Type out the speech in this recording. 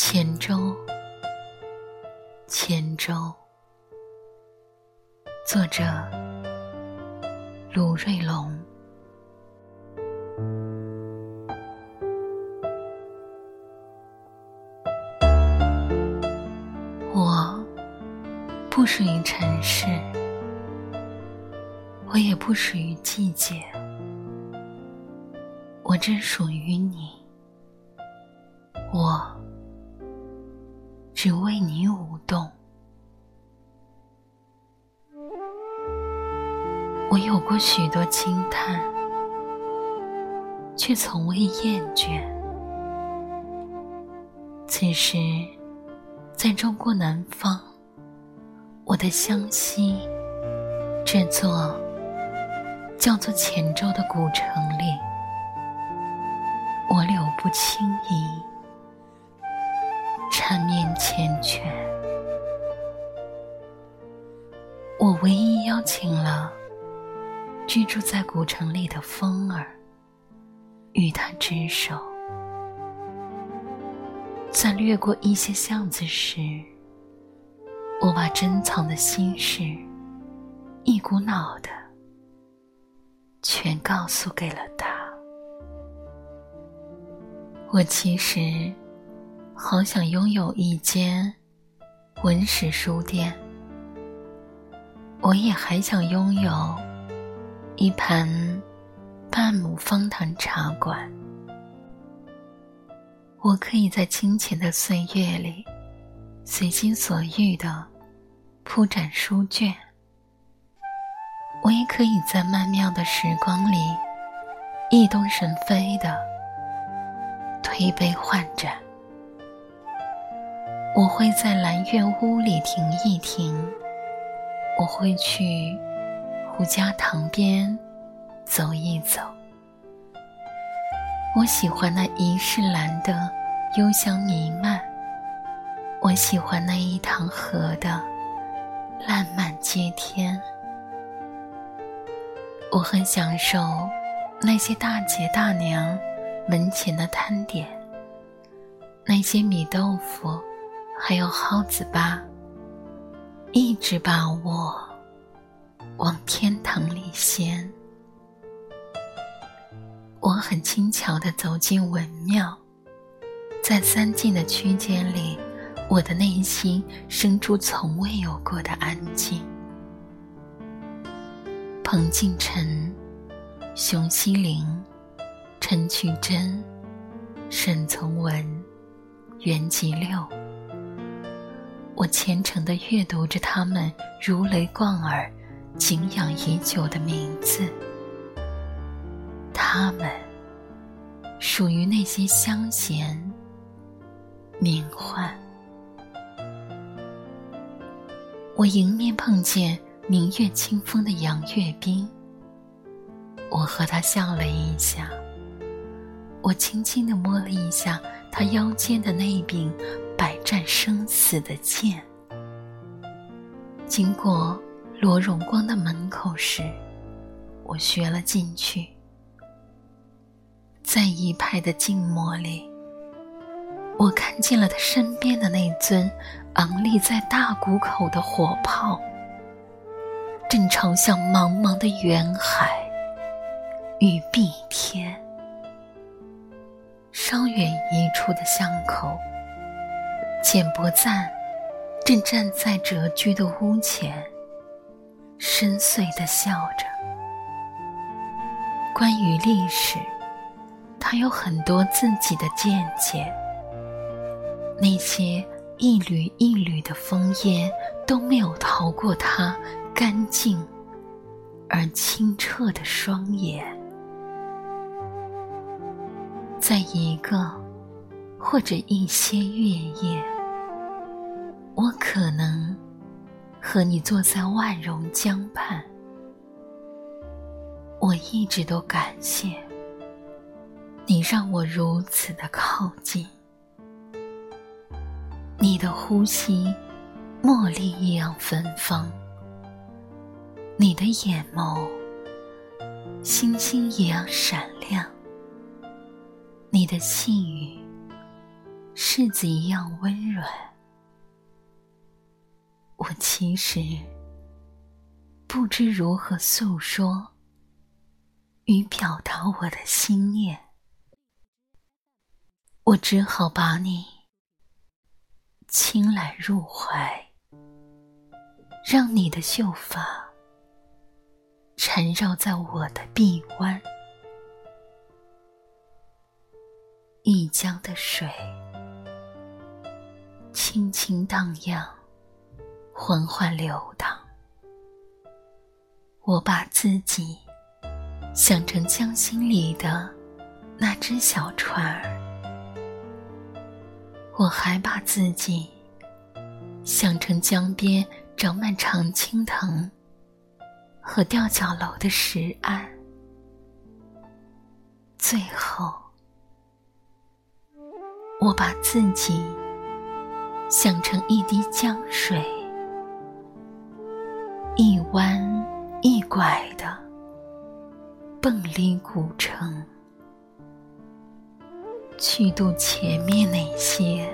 千舟，千舟。作者：鲁瑞龙。我不属于城市，我也不属于季节，我只属于你。我。只为你舞动。我有过许多惊叹，却从未厌倦。此时，在中国南方，我的湘西，这座叫做黔州的古城里，我柳不轻移。缠绵缱绻，我唯一邀请了居住在古城里的风儿，与他执手，在掠过一些巷子时，我把珍藏的心事，一股脑的全告诉给了他。我其实。好想拥有一间文史书店，我也还想拥有一盘半亩方塘茶馆。我可以在清浅的岁月里，随心所欲的铺展书卷；我也可以在曼妙的时光里，意动神飞的推杯换盏。我会在兰苑屋里停一停，我会去胡家塘边走一走。我喜欢那一世兰的幽香弥漫，我喜欢那一塘河的烂漫接天。我很享受那些大姐大娘门前的摊点，那些米豆腐。还有蒿子吧，一直把我往天堂里掀。我很轻巧的走进文庙，在三进的区间里，我的内心生出从未有过的安静。彭敬辰、熊希龄、陈曲珍、沈从文、袁吉六。我虔诚地阅读着他们如雷贯耳、敬仰已久的名字。他们属于那些乡贤名宦。我迎面碰见明月清风的杨岳斌，我和他笑了一下。我轻轻地摸了一下他腰间的那柄。百战生死的剑，经过罗荣光的门口时，我学了进去。在一派的静默里，我看见了他身边的那尊昂立在大谷口的火炮，正朝向茫茫的远海与碧天。稍远一处的巷口。简伯赞正站在谪居的屋前，深邃的笑着。关于历史，他有很多自己的见解。那些一缕一缕的枫叶都没有逃过他干净而清澈的双眼。在一个或者一些月夜。我可能和你坐在万荣江畔，我一直都感谢你让我如此的靠近。你的呼吸茉莉一样芬芳，你的眼眸星星一样闪亮，你的细语柿子一样温软。我其实不知如何诉说与表达我的心念，我只好把你轻揽入怀，让你的秀发缠绕在我的臂弯。一江的水，轻轻荡漾，缓缓流淌。我把自己想成江心里的那只小船儿，我还把自己想成江边长满常青藤和吊脚楼的石岸，最后。我把自己想成一滴江水，一弯一拐的蹦离古城，去渡前面那些